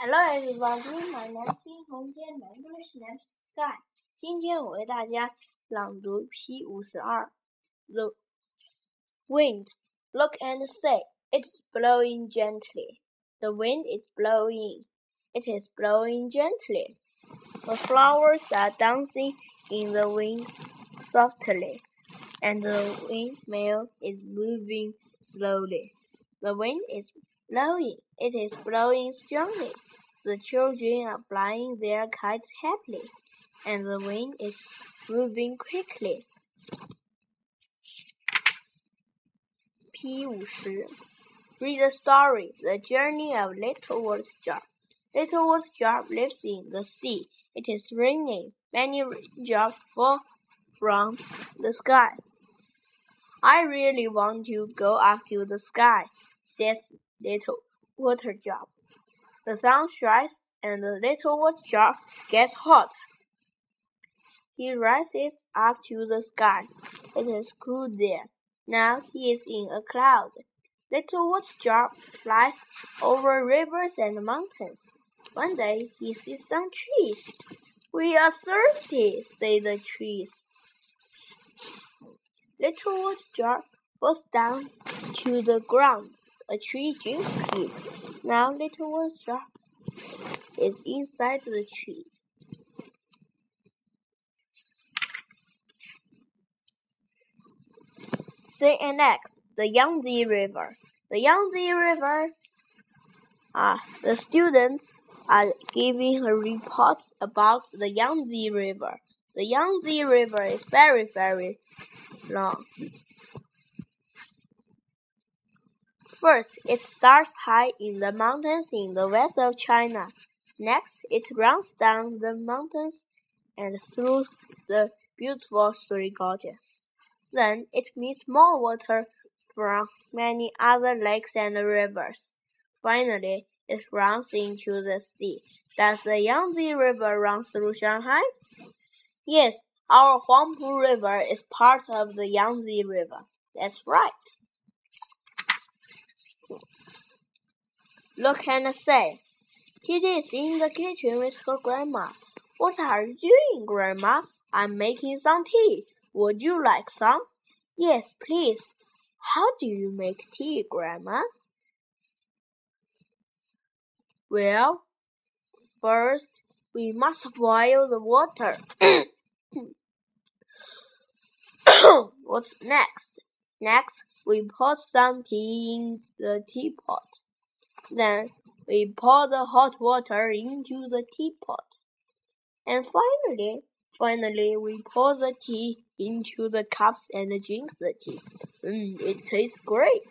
Hello everybody, my name is 红间 my English name is Sky。今天我为大家朗读 P 五十二。The wind, look and say, it's blowing gently. The wind is blowing, it is blowing gently. The flowers are dancing in the wind softly, and the windmill is moving slowly. The wind is blowing, it is blowing strongly. The children are flying their kites happily, and the wind is moving quickly. P 五十 Read the story, The Journey of Little Water Drop. Little Water Drop lives in the sea. It is raining. Many raindrops fall from the sky. I really want to go up to the sky, says Little Water Drop. The sun shines and the little water drop gets hot. He rises up to the sky. It is cool there. Now he is in a cloud. Little water drop flies over rivers and mountains. One day he sees some trees. We are thirsty, say the trees. Little water drop falls down to the ground. A tree drinks it. Now little water drop is inside the tree. Say next, the Yangtze River. The Yangtze River. Ah, the students are giving a report about the Yangtze River. The Yangtze River is very, very long. First, it starts high in the mountains in the west of China. Next, it runs down the mountains and through the beautiful Three Gorges. Then it meets more water from many other lakes and rivers. Finally, it runs into the sea. Does the Yangtze River run through Shanghai? Yes, our Huangpu River is part of the Yangtze River. That's right. Look and say. Kitty is in the kitchen with her grandma. What are you doing, Grandma? I'm making some tea. Would you like some? Yes, please. How do you make tea, Grandma? Well, first we must boil the water. What's next? Next, we put some tea in the teapot. Then we pour the hot water into the teapot. And finally, finally, we pour the tea into the cups and drink the tea. Mm, it tastes great.